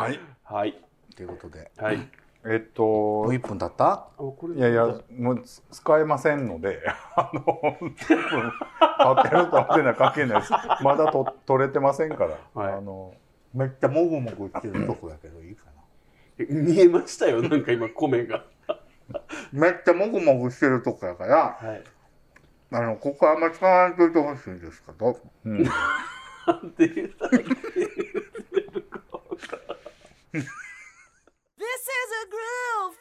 はい。はい。ということで。はい。えっともう、1分経った？あ、これいやいや、もうつ使えませんので、あの、多分合ってると合ってない関係ないです。まだと取れてませんから。はいあの、めっちゃもぐもぐしてるとこやけどいいかな。見えましたよ、なんか今、米が。めっちゃもぐもぐしてるとこやから、はい。あの、ここあんま使わないといてほしいんですけど。うん、なんて言ったらいいのか This is a groove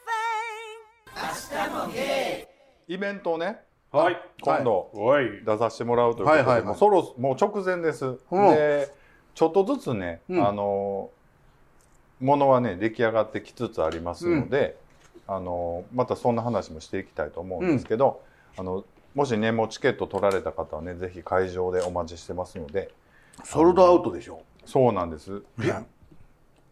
thing. イベントをね、はい。今度おい。出させてもらうということで、はいはいはいもうそろもう直前です。うんで、ちょっとずつね、うんあの、ものはね、出来上がってきつつありますので、あの、またそんな話もしていきたいと思うんですけど、あの、もしね、もうチケット取られた方はね、ぜひ会場でお待ちしてますので、ソルドアウトでしょ。そうなんです。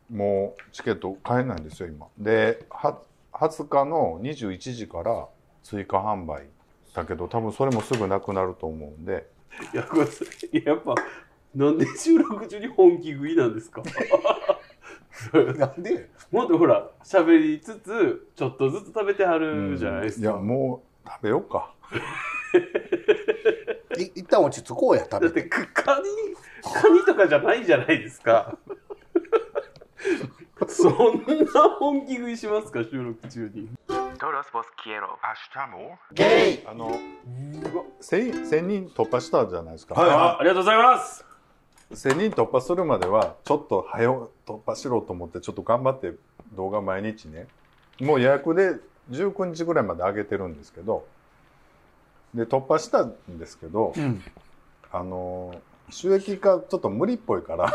もうチケット買えないんですよ、今。で、は20日の21時から追加販売だけど、多分それもすぐなくなると思うんで、いや、ややっぱ、なんで収録中に本気食いなんですか？なんで？もっとほら、喋りつつ、ちょっとずつ食べてはるじゃないですか。いや、もう食べようか。い一旦落ち着こうや、食だって、べて。かカニ、カニとかじゃないじゃないですか。そんな本気食いしますか、収録中に。Todos vos quiero. ゲイあの、1000 1000人突破したじゃないですか。はいあありがとうございます。1000人突破するまでは、ちょっと早う突破しろと思って、ちょっと頑張って動画毎日ね、もう予約で19日ぐらいまで上げてるんですけど、で、突破したんですけど、うん。あの、収益化ちょっと無理っぽいから、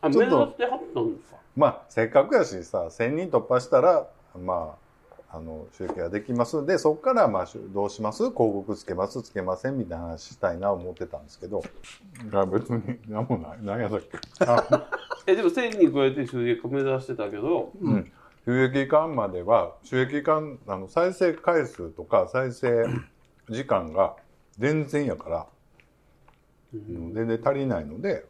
あ、目指してはったんですか？まあ、せっかくやしさ、1000人突破したら、まあ、あの、収益ができます。で、そこから、まあ、しゅどうします？広告つけます？つけません？みたいな話したいな思ってたんですけど、いや、別に、なんもない。何やったっけ？あ。え、でも1000人超えて収益化目指してたけど、うん。収益化までは、収益化、あの、再生回数とか再生時間が全然やから、全然足りないので、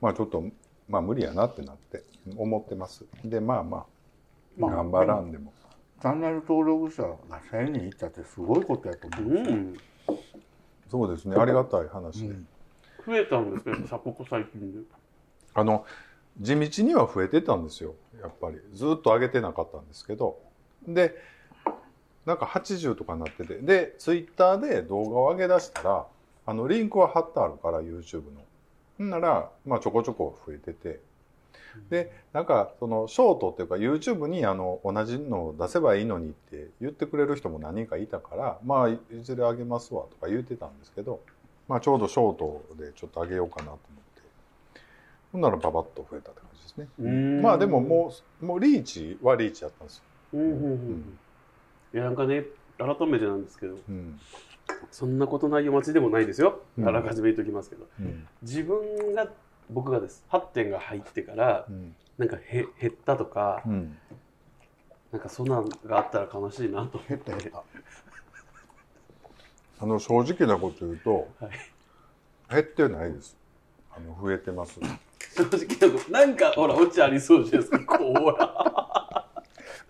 まあちょっと、まあ無理やなってなって思ってます。で、まあまあ、まあ頑張らんでも。チャンネル登録者が1000人いったってすごいことやと思う。うん。そうですね、ありがたい話で。増えたんですけど、さここ最近で。あの、地道には増えてたんですよ、やっぱり。ずっと上げてなかったんですけど。で、なんか80とかなってて。で、ツイッターで動画を上げ出したら、あの、リンクは貼ってあるから、YouTube の。なら、まあちょこちょこ増えてて。で、なんか、その、ショートっていうか、YouTube にあの、同じのを出せばいいのにって言ってくれる人も何人かいたから、まあ、いいずれ上げますわとか言ってたんですけど、まあちょうどショートでちょっと上げようかなと思って。ほんならババッと増えたって感じですね。うんまあでももう、もうリーチはリーチやったんですよ。うんうんうんうん。いや、なんかね、改めてなんですけど、うん。そんなことないお待ちでもないですよ。うんあらかじめ言っときますけど。うん。自分が、僕がです。8点が入ってから、うん。なんかへ減ったとか、うん。なんかそんなんがあったら悲しいなと思って。あの、正直なこと言うと、はい減ってないです。あの、増えてます。正直なこと、なんかほら、オチありそうじゃないですか。こうら。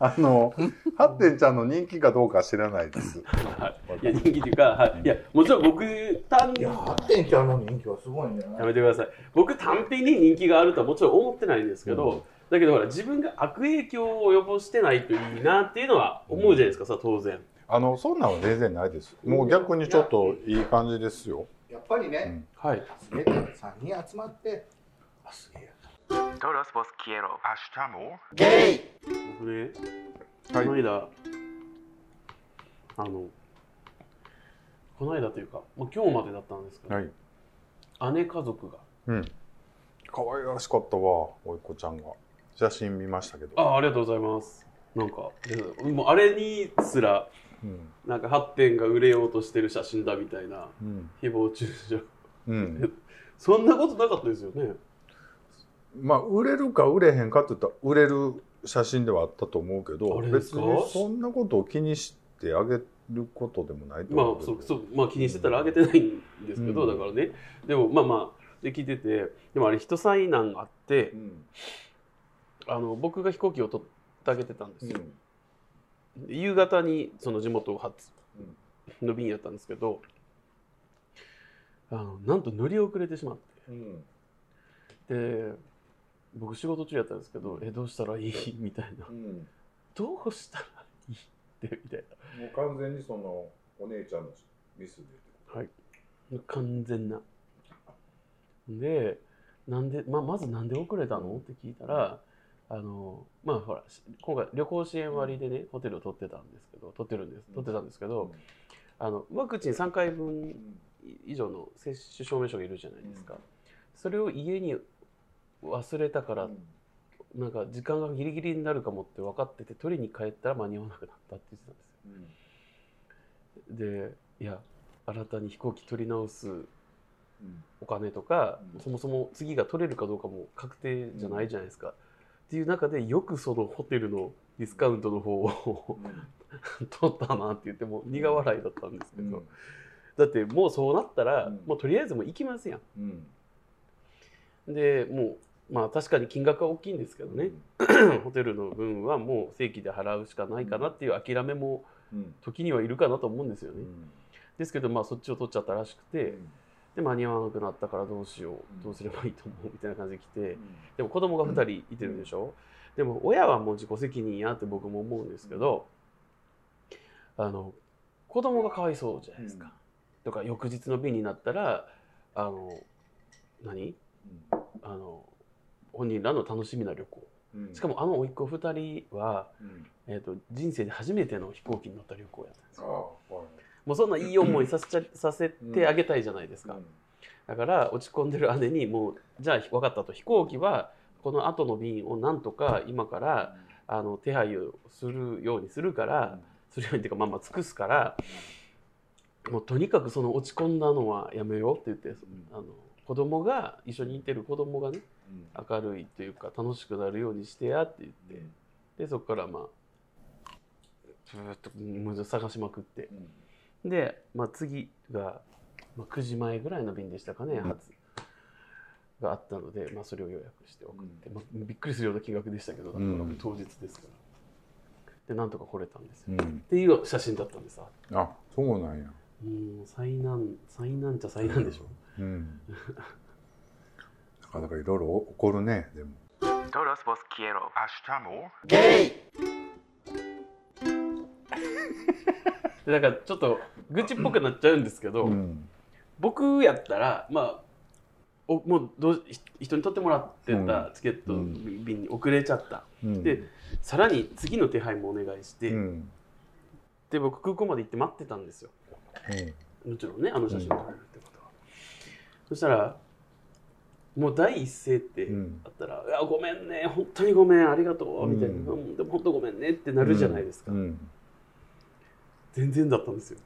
あの、ハッテンちゃんの人気かどうか知らないです。はい。いや、人気っていうか、はい。いや、もちろん僕、単いや、ハッテンちゃんの人気はすごいんだよやめてください。僕単品に人気があるとはもちろん思ってないんですけど、うんだけどほら、自分が悪影響を及ぼしてないといいなっていうのは思うじゃないですか、さ、当然。あの、そんなんは全然ないです。もう逆にちょっといい感じですよ。やっぱりねうん、はい。すげえ3人集まって、あ、すげえ。Todos vos quiero. ゲイ僕ね、はいこの間、あの、この間というか、まあ、今日までだったんですけど、はい。姉家族が、うん。可愛らしかったわ、おいっ子ちゃんが。写真見ましたけど。ああ、ありがとうございます。なんか、でもうあれにすら、うん。なんか発展が売れようとしてる写真だみたいな、うん。誹謗中傷。うん。そんなことなかったですよね。まあ、売れるか売れへんかって言ったら、売れる写真ではあったと思うけど、別にそんなことを気にしてあげることでもないとまあ思うけど。そうそうまあ気にしてたらあげてないんですけど、うん。だからね。でもまあまあで聞いててでもあれ一災難あってうん。あの僕が飛行機を取ってあげてたんですよ、で夕方にその地元発の便やったんですけどあのなんと乗り遅れてしまって。で僕仕事中やったんですけど「えどうしたらいい?」みたいな「どうしたらいい?」ってみたいもう完全にそのお姉ちゃんのミスでなはい。完全な。でなんで、まあ、まずなんで遅れたの？って聞いたらあのまあほらし今回旅行支援割でねホテルを取ってたんですけど取ってるんです取ってたんですけど、あのワクチン3回分以上の接種証明書がいるじゃないですか、それを家に忘れたから、なんか時間がギリギリになるかもって分かってて取りに帰ったら間に合わなくなったって言ってたんですよ。でいや新たに飛行機取り直すお金とか、うん。そもそも次が取れるかどうかも確定じゃないじゃないですか、っていう中でよくそのホテルのディスカウントの方を取ったなって言っても苦笑いだったんですけど、だってもうそうなったら、うん。もうとりあえずもう行きますやうんん。でもうまあ確かに金額は大きいんですけどね、ホテルの分はもう正規で払うしかないかなっていう諦めもうん。時にはいるかなと思うんですよね、うん。ですけどまあそっちを取っちゃったらしくて、で間に合わなくなったからどうしようどうすればいいと思うみたいな感じで来てでも子供が2人いてるでしょ、でも親はもう自己責任やって僕も思うんですけど、あの子供がかわいそうじゃないですか、とか翌日の便になったらあの何？あの本人らの楽しみな旅行。うん。しかもあの甥っ子2人は、うん。えー、と人生で初めての飛行機に乗った旅行や。ったんですあよもうそんないい思いさせちゃさせてあげたいじゃないですか、だから落ち込んでる姉にもうじゃあ分かったと飛行機はこの後の便をなんとか今からあの手配をするようにするから、するようにっていうかまあまあ尽くすから、もうとにかくその落ち込んだのはやめようって言って、あの子供が一緒にいてる子供がね明るいというか楽しくなるようにしてやって言って。でそこからまあずーっとうん探しまくって。で、まあ、次が、まあ、9時前ぐらいの便でしたかね、うん。初があったので、まあ、それを予約して送って、まあ、びっくりするような金額でしたけど、だからうん。当日ですから。で、なんとか来れたんですよ。っうん。ていう写真だったんです。あそうなんや。もう災難、災難っちゃ災難でしょ。うん。な かなかいろいろ起こるねでも。Todos vos quiero. でだからちょっと愚痴っぽくなっちゃうんですけど、うん。僕やったら、まあ、おもうどうひ人に取ってもらってたチケットうん便に遅れちゃった。うん。でさらに次の手配もお願いして、うん。で僕空港まで行って待ってたんですよ。もちろんねあの写真撮れるってことは、そしたらもう第一声ってうん。あったら「いやごめんね本当にごめんありがとう」みたいな、うんうんでも本当ごめんね」ってなるじゃないですか、うん。全然だったんですよ。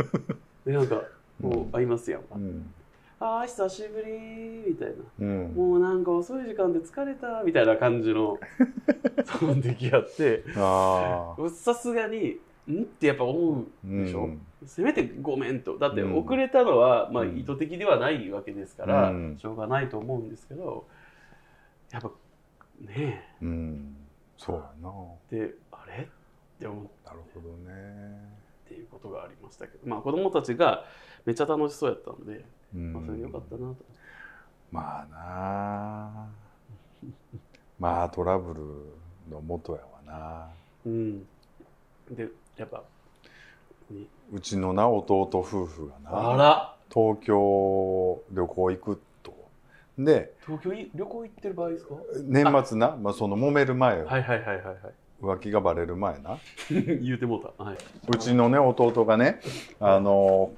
でなんかもう会いますやん、うんああ久しぶりみたいな。うんもうなんか遅い時間で疲れたみたいな感じの その出来合って。さすがにん？ってやっぱ思うでしょ、うんせめてごめんと。だってうん。遅れたのは、まあ、うん。意図的ではないわけですから、うん。しょうがないと思うんですけどやっぱねうん。そうやな。えであれ？って思っなるほどね。ていうことがありましたけど。まあ子供たちがめっちゃ楽しそうやったんで、うん。まあ、それでよかったなと。まあな。まあトラブルの元やわな。うん、でやっぱに。うちのな弟夫婦がなあら。東京旅行行くと。で東京い旅行行ってる場合ですか？年末なまあ、その揉める前、はいはいはいはいはい。浮気がバレる前な。言うてもうた。はい。うちのね弟がねあの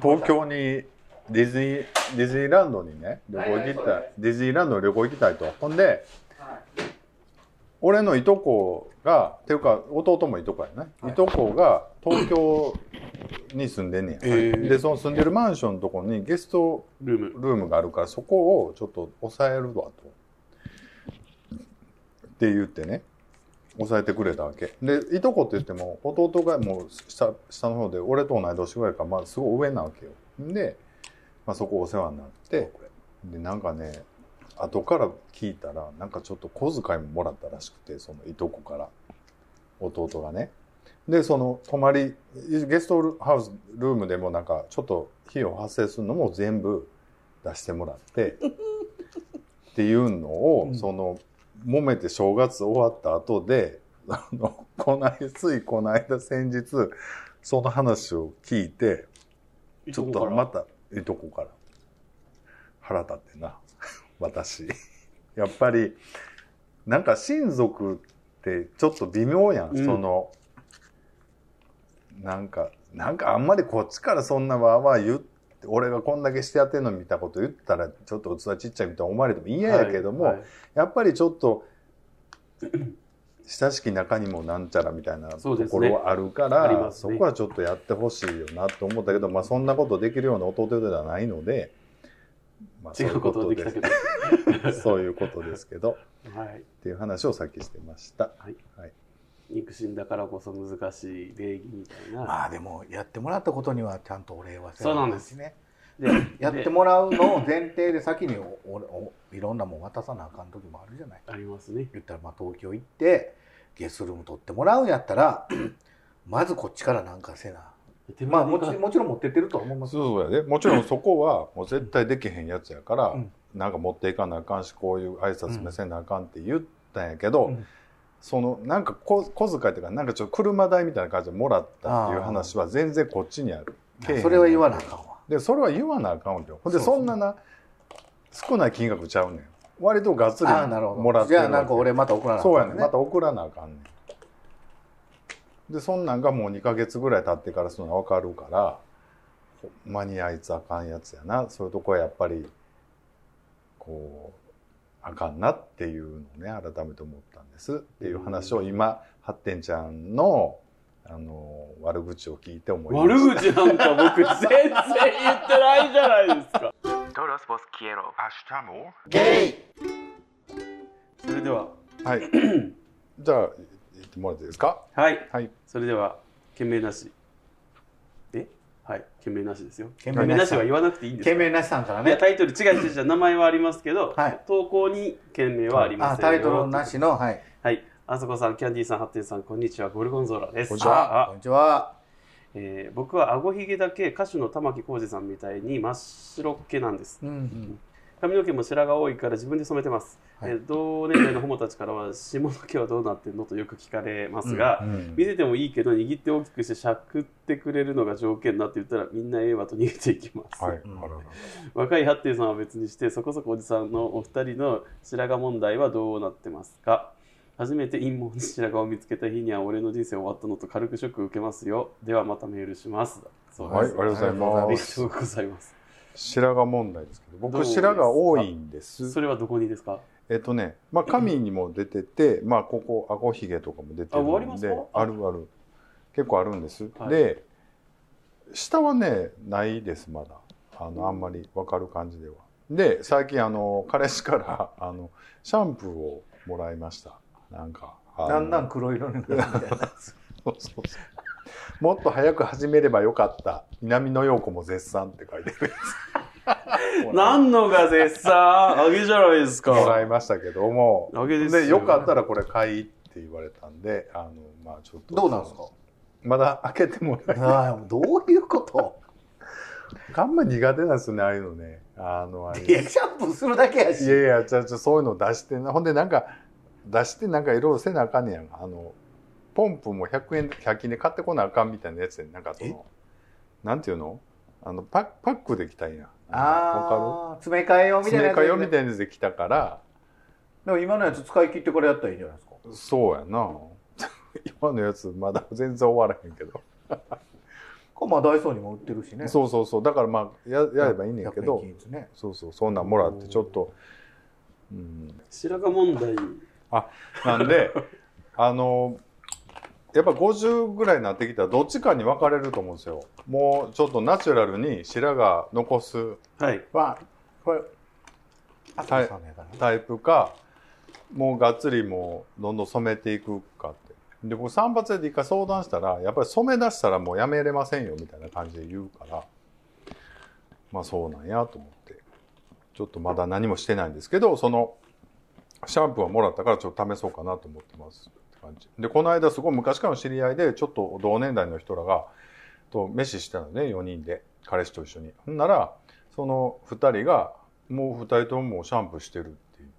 東京にディズニーディズニーランドにね旅行行きたいディズニーランドに旅行行きたいと。ほんで俺のいとこがっていうか弟もいとこやね、い、とこが東京に住んでんねや、へー。でその住んでるマンションのとこにゲストルーム。ルーム。があるからそこをちょっと抑えるわと。って言ってね。抑えてくれたわけ。でいとこって言っても弟がもう下下の方で俺と同い年ぐらいからまあすごい上なわけよ。で、まあ、そこお世話になって。でなんかね後から聞いたらなんかちょっと小遣いももらったらしくてそのいとこから。弟がね。でその泊まりゲストハウスルームでもなんかちょっと費用発生するのも全部出してもらってっていうのを、うん。その揉めて正月終わった後であのこないついこの間先日その話を聞いてちょっとまたいとこから腹立ってな私。やっぱりなんか親族ってちょっと微妙やん、うん。そのなんかなんかあんまりこっちからそんなわーわー言って俺がこんだけしてやってんの見たこと言ったらちょっと器ちっちゃいみたいに思われても嫌やけども、はい。はいやっぱりちょっと親しき中にもなんちゃらみたいなところはあるからそ,、ありますね。こはちょっとやってほしいよなと思ったけど、まあ、そんなことできるような弟ではないので、まあ、違うことはできたけど。そういうことですけど。はい。っていう話をさっきしてました。はい。はい。肉親だからこそ難しい礼儀みたいな。まあでもやってもらったことにはちゃんとお礼はせそうなんです。ねでやってもらうのを前提で先におおおいろんなもん渡さなあかん時もあるじゃない。ありますね。言ったらまあ東京行ってゲストルーム取ってもらうんやったらまずこっちからなんかせな。まあもちもちろん持ってってるとは思います。そうやで。もちろんそこはもう絶対できへんやつやから、うんなんか持っていかなあかんしこういう挨拶目せなあかんって言ったんやけど、うん。そのなんか小小遣いというかなんかちょっと車代みたいな感じでもらったっていう話は全然こっちにある。それは言わなあかんわ。でそれは言わなあかんわ。けよほんでそんなな少ない金額ちゃうねん。割とがっつりもらってるじゃあなんか俺また送らなあかんそうやねん。また送らなあかんねん。でそんなんがもう2ヶ月ぐらい経ってからその分かるからほんまにあいつあかんやつやな。そういうとこはやっぱりこうあかんなっていうのをね改めて思ったんです。っていう話を今発展ちゃんのあの悪口を聞いて思いま悪した口なんか僕全然言ってないじゃないですか。それでは、はい。じゃあ言ってもらっていいですか？はい。はい。それでは、懸命なし。えはい。懸命なしですよ。懸懸命なしは言わなくていいんですか懸命なしさんからいや、ねタイトル違う違う名前はありますけど、はい投稿に懸命はありませんタイトルなしのはいはい。あそこさん、キャンディーさん、ハッテンさん、こんにちは。ゴルゴンゾーラです。こんにちはあこんにちはえー僕は顎ひげだけ歌手の玉置浩二さんみたいに真っ白っけなんです。うんうん髪の毛も白が多いから自分で染めてます。はい。えー同年代のホモたちからは下の毛はどうなってんのとよく聞かれますが、うん見せてもいいけど握って大きくしてしゃくってくれるのが条件だって言ったらみんなええわと逃げていきます。はい、若いハッテンさんは別にしてそこそこおじさんのお二人の白髪問題はどうなってますか？初めて陰謀に白髪を見つけた日には俺の人生終わったのと軽くショック受けますよ。ではまたメールします。そうはい、ありがとうございあます。りがとうございます。白髪問題ですけど、僕白髪多いんです。それはどこにですか？えっとね、まあ髪にも出てて、まあここ顎ひげとかも出てるんでか、あるある、結構あるんです。はいで、下はねないですまだ、あのあんまりわかる感じでは。で、最近あの彼氏からあのシャンプーをもらいました。なんか。だんだん黒色になるみたいなそうそうそうもっと早く始めればよかった。南野陽子も絶賛って書いてるやつ。何のが絶賛？あげじゃないですか。もらいましたけども、あげですよでよかったらこれ買いって言われたんで、あのまあちょっと。どうなんですか？まだ開けてもらえない。ああどういうこと？あんま苦手なんですよねああいうのね。あのあれ。いやシャンプーするだけやし。いやいやじゃじゃそういうの出してな。ほんでなんか出してなんかいろいろせなあかんねやん。あのポンプも100円100均で買ってこなあかんみたいなやつでなんかそのなんていうの？あのパパックできたんやああ詰め替え用るみたいなやつ詰め替えよみたいなやつできたから。でも今のやつ使い切ってこれやったらいいんじゃないですか？そうやな。今のやつまだ全然終わらへんけど。これまあダイソーにも売ってるしね。そうそうそう。だからまあややればいいねんけど。100円均一ね。そうそう。そんなんもらってちょっと。うん。白髪問題。なんであのやっぱ50ぐらいになってきたらどっちかに分かれると思うんですよ。もうちょっとナチュラルに白髪残す。はい。はこれあそうさんのやから。ねタイプかもうがっつりもうどんどん染めていくかって。で僕散髪で一回相談したらやっぱり染め出したらもうやめれませんよみたいな感じで言うから。まあそうなんやと思って。ちょっとまだ何もしてないんですけど、その、シャンプーをもらったからちょっと試そうかなと思ってます感じ。で、この間すごい昔からの知り合いで、ちょっと同年代の人らが、と飯してたのね、4人で。彼氏と一緒に。ほんなら、その2人が、もう2人とももうシャンプーしてるって言っ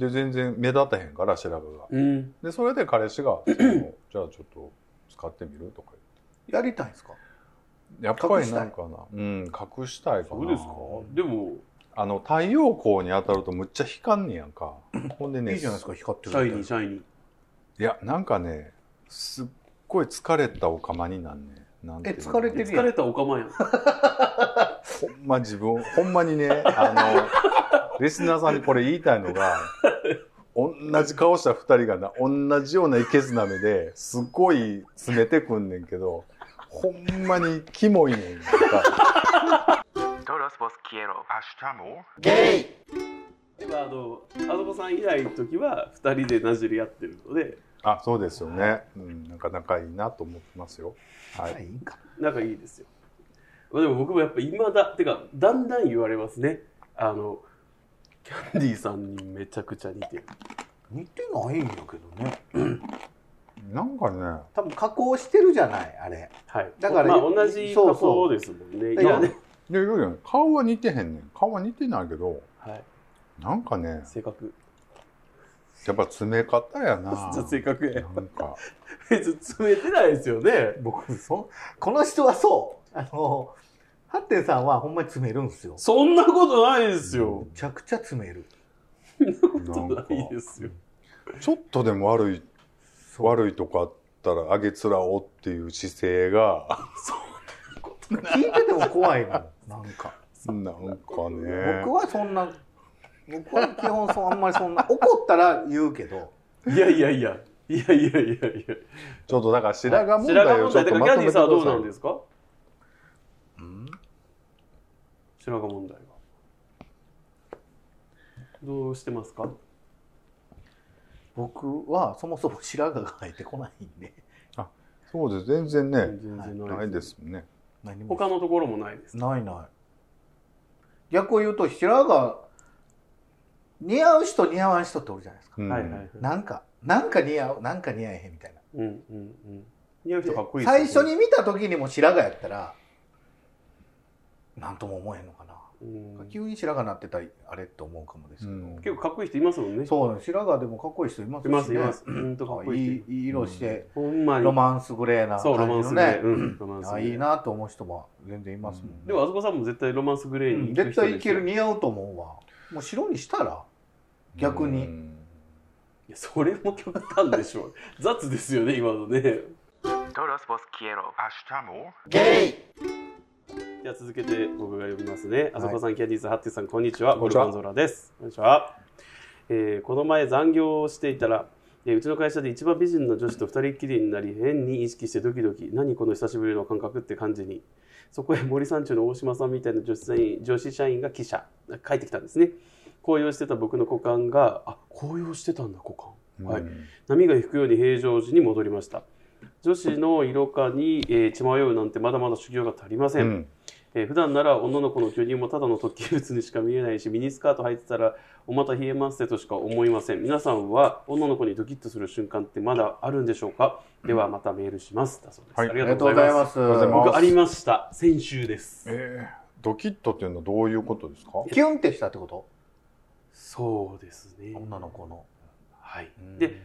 て。で、全然目立たへんから、白髪が。うん。で、それで彼氏が、そのじゃあちょっと使ってみるとかやりたいんですか？言って。やっぱりなんかな、うん、隠したいかな。そうですか？でも、あの、太陽光に当たるとむっちゃ光んねやんか。ほんでね、いいじゃないですか、光ってシャイニー、るシャイニー。いや、なんかね、すっごい疲れたお釜になんねん。なんえ疲れてる疲れたおかまやん。ほんま自分、ほんまにね、あの、リスナーさんにこれ言いたいのが、同じ顔した二人がな、同じような生け綱目ですっごい詰めてくんねんけど、ほんまにキモいねん。なんか Todos vos quiero. ゲイでもあの、あそこさん以来の時は二人でなじり合ってるので、あ、そうですよね。うん、なんか仲いいなと思ってますよ。はい。いか仲いいですよ。まあでも僕もやっぱ今だ、てか、だんだん言われますね。あの、キャンディーさんにめちゃくちゃ似てる。似てないんやけどねなんかね、多分加工してるじゃないあれはい。だからまあ同じ加工ですもんね。いそうそうやね。いやいやいや顔は似てへんねん。顔は似てないけど、はい。なんかね、性格。やっぱ詰め方やな。じゃ性格や。なんか、別 に詰めてないですよね。僕そこの人はそうあのハッテンさんはほんまに詰めるんですよそんなことないですよ。めちゃくちゃ詰めるそんなことないですよ。ちょっとでも悪い、悪いとこあったら、あげつらおっていう姿勢が、聞いてても怖いのなんかなんかね。僕はそんな僕は基本そうあんまりそんな怒ったら言うけどいやいやいや。いやいやいやいや。ちょっとだから白髪問題をちょっ問題とまとめてくキャンディーさんはどうださいなんですか？うん？白髪問題は。どうしてますか？僕はそもそも白髪が生えてこないんでそうです。全然ね、全然なないいでです。ね。何も他のところもないです。ないない逆を言うと白髪似合う人似合わん人っておるじゃないですか、うんはいはいはい。なんかなんか似合うなんか似合えへんみたいなうんうんうん。似合う人かっこいい最初に見た時にも白髪やったらなんとも思えんのかな、うん急に白髪なってたらあれって思うかもですけど、うん結構かっこいい人いますもんね。そうね白髪でもかっこいい人いますし、いね、ますいます。うんとかっこいい人。いいいい色して、ほんまに。ロマンスグレーなそう、ロマンスグレー。感じのねうん、ロマンスグレー。あいいなと思う人も全然いますもんね、でも、あそこさんも絶対ロマンスグレーうんに行く人絶対いけるに。似合うと思うわもう白にしたら逆にうんいやそれも極端でしょ。雑ですよね、今のね。じゃあ続けて僕が読みますね。あいそこさん、キャンディーズ、ハッティさん、こんにちは。こんにちはゴルゴンゾーラです。こんにちは。えーこの前残業をしていたら、えーうちの会社で一番美人の女子と二人っきりになり、変に意識してドキドキ、何この久しぶりの感覚って感じに。そこへ森三中の大島さんみたいな女子社員女子社員が記者、帰ってきたんですね。紅葉してた僕の股間が、あ、紅葉してたんだ、股間。はい。波が引くように平常時に戻りました。女子の色化に、えー血迷うなんてまだまだ修行が足りません。うん。えー普段なら女の子の巨乳もただの突起物にしか見えないしミニスカート履いてたらおまた冷えますってとしか思いません。皆さんは女の子にドキッとする瞬間ってまだあるんでしょうか？ではまたメールします。だそうです、はい。ありありがとうがとうございまございますす。ありがとうございます。僕ありました。先週です。えードキッとっていうのはどういうことですか？キュンってしたってこと？そうですね。女の子の。はい。うん。で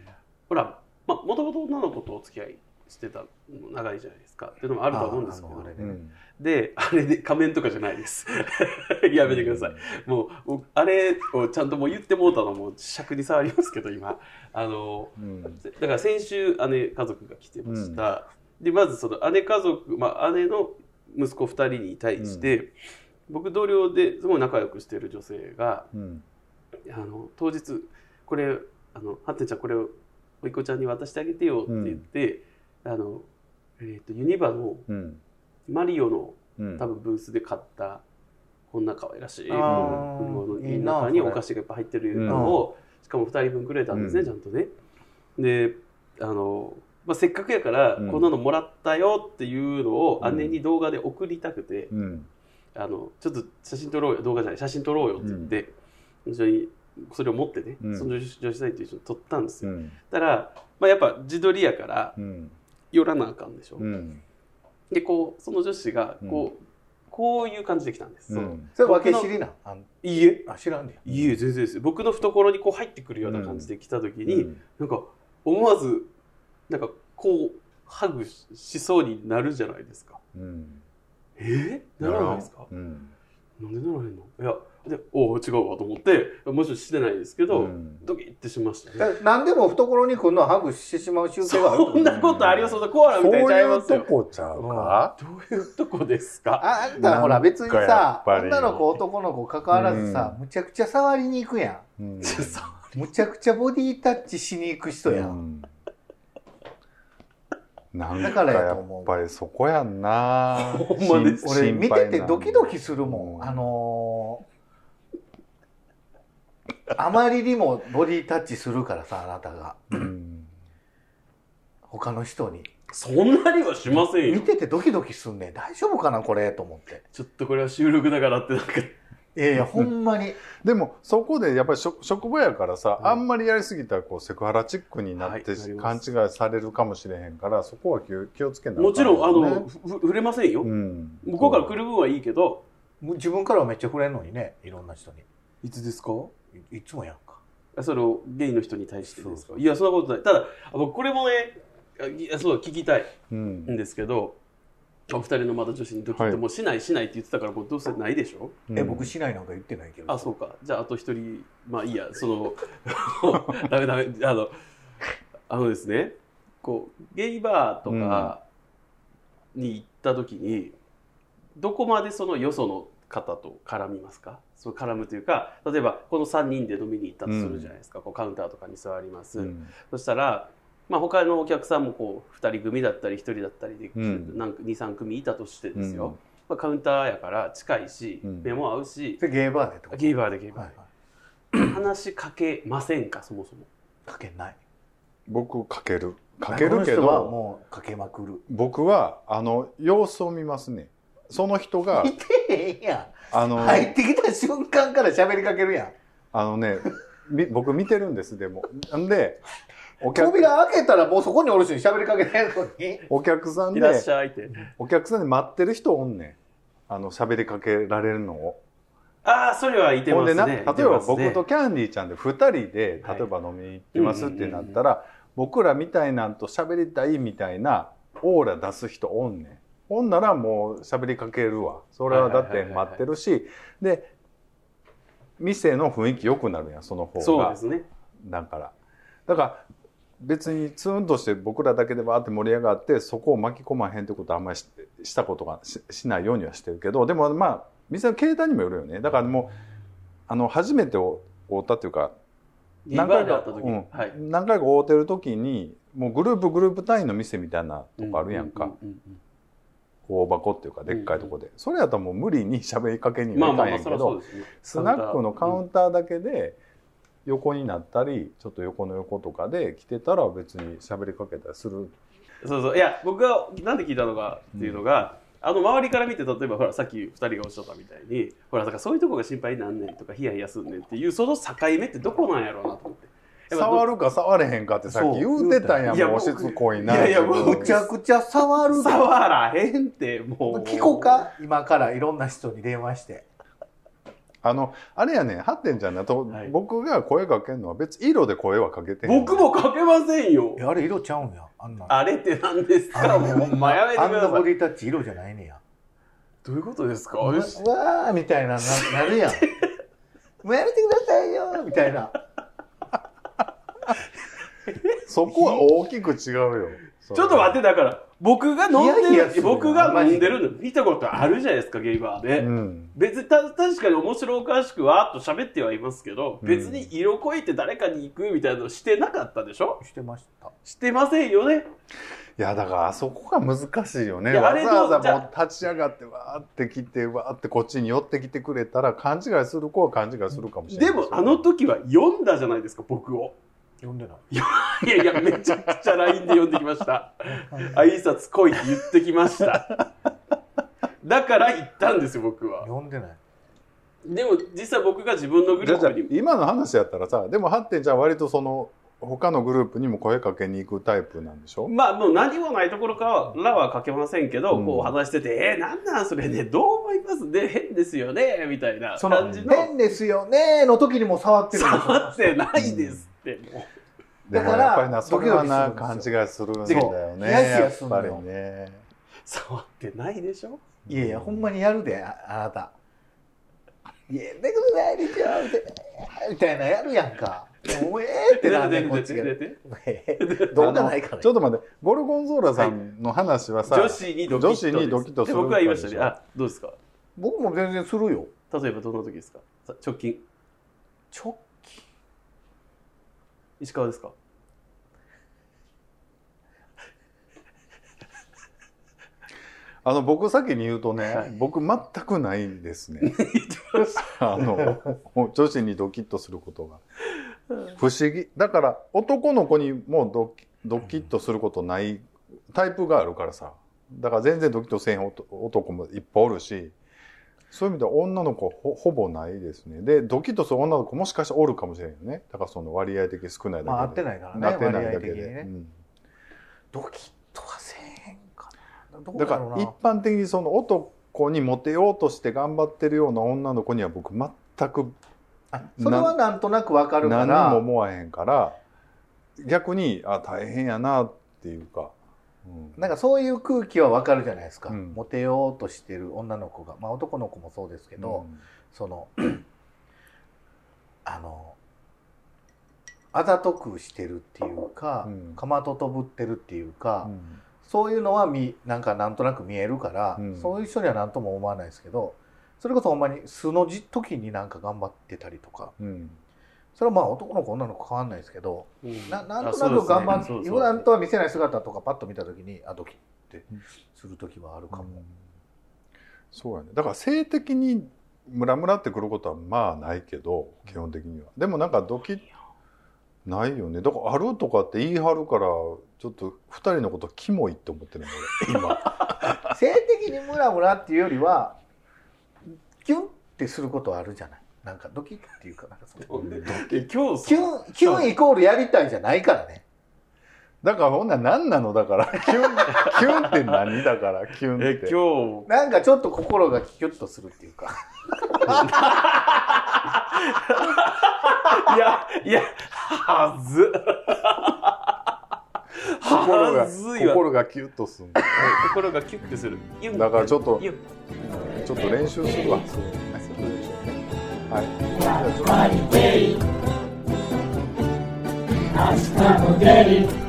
ほらもともと女の子とお付き合いしてたの長いじゃないですか。っていうのもあるとは思うんですけど。あれで。であれで仮面とかじゃないです。やめてください。もう僕あれをちゃんともう言ってもうたのも尺に触りますけど今。あのうん。だから先週姉家族が来てました、でまずその姉家族、まあ、姉の息子2人に対して、僕同僚ですごい仲良くしてる女性がうんあの当日これあのハッテンちゃんこれをおいこちゃんに渡してあげてよって言って、あのえー、とユニバのうん。マリオのうん。多分ブースで買ったこんな可愛らしいあー不良のいいな中にお菓子がいっぱい入ってるのを、しかも2人分くれたんですね、うん。ちゃんとね。であの、まあ、せっかくやから、うん。こんなのもらったよっていうのをうん姉に動画で送りたくて、うん。あのちょっと写真撮ろうよ動画じゃない写真撮ろうよって言って、一緒にそれを持ってね、うん。その女子女子大生と一緒に撮ったんですよ、うん。だから、まあ、やっぱ自撮りやからうん。寄らなあかんでしょ、うん。でこうその女子がこう、こういう感じで来たんです、うん。それ分け知りないいえ。あ知らんねや。いいえ全然です僕の懐にこう入ってくるような感じで来た時に、うん。なんか思わずなんかこうハグししそうになるじゃないですか。うん。え？ー、ならないですか？うんなんでならへんの？いやでおお違うわと思ってもちろんしてないですけど、うん。ドキッてしましたね。何でも懐に来るのはハグしてしまう習性がある そんなことあります？コアラみたいにちゃいますそういようとこちゃうかどういうとこですか？ああんたほら別になんかやさ女の子男の子関わらずさ、むちゃくちゃ触りに行くやうん。ちょそんむちゃくちゃボディタッチしに行く人やん、うんなんだかやっぱりそこやんな。ほんまです心俺見ててドキドキするもん、うん。あのーあまりにもボディタッチするからさあなたが。うん。他の人に。そんなにはしませんよ。見ててドキドキすんねん。大丈夫かなこれ？と思って。ちょっとこれは収録だからってなんかいやいやほんまに。でもそこでやっぱり職職場やからさ、うん。あんまりやりすぎたらこうセクハラチックになって、はい勘違いされるかもしれへんからそこは気を気をつけなあかもちろんあの、ねふふ触れませんよ、うん、向こうから来る分はいいけど。自分からはめっちゃ触れんのにねいろんな人に。いつですか？いいつもやんか。そのゲイの人に対してですそかいやそんなことないただあ僕これもねあいやそう聞きたいうんんですけどお二人のまだ女子にドキッはい。ともうしないしないって言ってたからもうどうせないでしょ？うん。え僕しないなんか言ってないけど。あそうか。じゃああと一人まあいいや。その ダメダメ。あのあのですね。こうゲイバーとかに行った時に、どこまでそのよその方と絡みますか？その絡むというか例えばこの3人で飲みに行ったとするじゃないですか、こうカウンターとかに座ります、うん。そしたら、まあ、他のお客さんもこう2人組だったり1人だったりで、うん。なんか23組いたとしてですよ、うん。まあ、カウンターやから近いし、うん。目も合うしそれゲーバーでってこと？ゲイバーでゲイバー。はいで、はい。話しかけませんかそもそも？かけない。僕かける。かけるけどもうかけまくる。僕はあの様子を見ますね。その人が見てへんやあの、ん入ってきた瞬間から喋りかけるやん。あのねみ僕見てるんですでも。んでお客扉開けたらもうそこにおる人に喋りかけないのに。お客さんいらっしでゃいって。お客さんで待ってる人おんねん。あの喋りかけられるのを。ああそれはいてほんでますね。な例えば僕とキャンディーちゃんで2人ではい例えば飲みに行ってますってなったら僕らみたいなんと喋りたいみたいなオーラ出す人おんねん。ほんならもう喋りかけるわ。それはだって待ってるしで店の雰囲気良くなるやんその方が。そうですね。だから。だから別にツーンとして僕らだけでバーって盛り上がってそこを巻き込まへんってことはあんまりししたことがししないようにはしてるけどでもまあ店の形態にもよるよね。だからもうあの初めて会ったっていうかゲイバーで会った時？に、うんはい。何回か会うてる時にもうグループグループ単位の店みたいなとこあるやんか、うううん大箱っていうかでっかいとこで、それやったらもう無理に喋りかけにうんまあはいかまあまあそりゃそうんやんけどですね。スナックのカウンターだけで横になったりちょっと横の横とかで来てたら別に喋りかけたりする。そうそう。いや僕がなんで聞いたのかっていうのが、あの周りから見て例えばほらさっき2人がおっしゃったみたいにほらだからそういうとこが心配になんねんとかヒヤヒヤすんねんっていうその境目ってどこなんやろうなと思って。触るか触れへんかってさっき言うてたんやもうしつこいないやいやむちゃくちゃ触る。で触らへんってもう。聞こうか？今からいろんな人に電話してあのあれやねんハッテンちゃんだと、はい。僕が声かけるのは別に色で声はかけてへん僕もかけませんよ。えあれ色ちゃうんやあんなん。あれって何ですか？もうほんまやめてあんなください。ボディタッチ色じゃないねや。どういうことですか？うわうわーみたいなな なるやん。もうやめてくださいよみたいな。そこは大きく違うよ。ちょっと待ってだから僕が飲んでる僕が飲んでるの見たことあるじゃないですかゲイバーで、うん。別にた確かに面白おかしくわーっと喋ってはいますけど、うん。別に色恋って誰かに行くみたいなのしてなかったでしょ？してました。してませんよね。いやだからあそこが難しいよね。わざわざもう立ち上がってわーって来てわーってこっちに寄ってきてくれたら勘違いする子は勘違いするかもしれないでもあの時は読んだじゃないですか僕を呼んでない。いやいやめちゃくちゃ LINE で読んできました。挨拶来いって言ってきました。だから行ったんですよ僕は。呼んでない。でも実際僕が自分のグループに。今の話やったらさでもハッテンちゃんは割とその他のグループにも声かけに行くタイプなんでしょ？まあもう何もないところからはかけませんけど、うん。こう話してて「えー、なんなんそれね？どう思います？ね変ですよね」みたいなその感じの。変ですよね？の時にも触ってる触ってないですって、もうでもだからやっぱりなそれはなドキドキ勘するん違いするんだよねやっぱりね。触ってないでしょ？いやいやほんまにやるでああなた。いやめくるないでしょみたいなみたいなやるやんか。もうええってなんでこっちが出てええどうかないからちょっと待ってゴルゴンゾーラさんの話はさ、女子にドキッとでするで僕は言いましたねあどうですか僕も全然するよ例えばどんな時ですかさ直近直石川ですかあの僕先に言うとね、はい。僕全くないんですね。あの女子にドキッとすることが。不思議。だから男の子にもドキドキッとすることないタイプがあるからさ。だから全然ドキッとせん男男もいっぱいおるし。そういう意味では女の子ほほぼないですね。でドキッとする女の子もしかしたらおるかもしれんよね。だからその割合的に少ないだけで、まあ合ってないからねなってないだけで、割合的にね。うん。ドキッとはせえへんかなどうだから一般的にその男にモテようとして頑張ってるような女の子には僕全くあそれはなんとなくわかるか何らも思わへんから逆にあ大変やなっていうか、うん。なんかそういう空気はわかるじゃないですか、うん。モテようとしてる女の子が。まあ男の子もそうですけど、その あのあざとくしてるっていうか、うん。かまととぶってるっていううか、んそういうのはみなんかなんとなく見えるから、うん。そういう人には何とも思わないですけどそれこそほんまに素のじ時になんか頑張ってたりとか。うん。それはまあ男の子女の子変わんないですけどうん。ななんとあなく頑張って、ね普段とは見せない姿とかパッと見た時にあドキってする時はあるかも。そうやね。だから性的にムラムラってくることはまあないけど基本的には。でもなんかドキッないよね。だからあるとかって言い張るからちょっと二人のことキモいって思ってるの俺。今。性的にムラムラっていうよりはキュンってすることはあるじゃない。なんかドキッっていうかなんかそのキュンキュンイコールやりたいじゃないからね。だからほんなら何なの？だから キュンキュンって何？だからキュンえって。今日。なんかちょっと心がキュッとするっていうか いやいやはず。心がはずいわ。心がキュッとするんだよね。心がキュッてする。だからちょっとちょっと練習するわ。そう。いうのねはい。じゃあちょっと。Hasta poder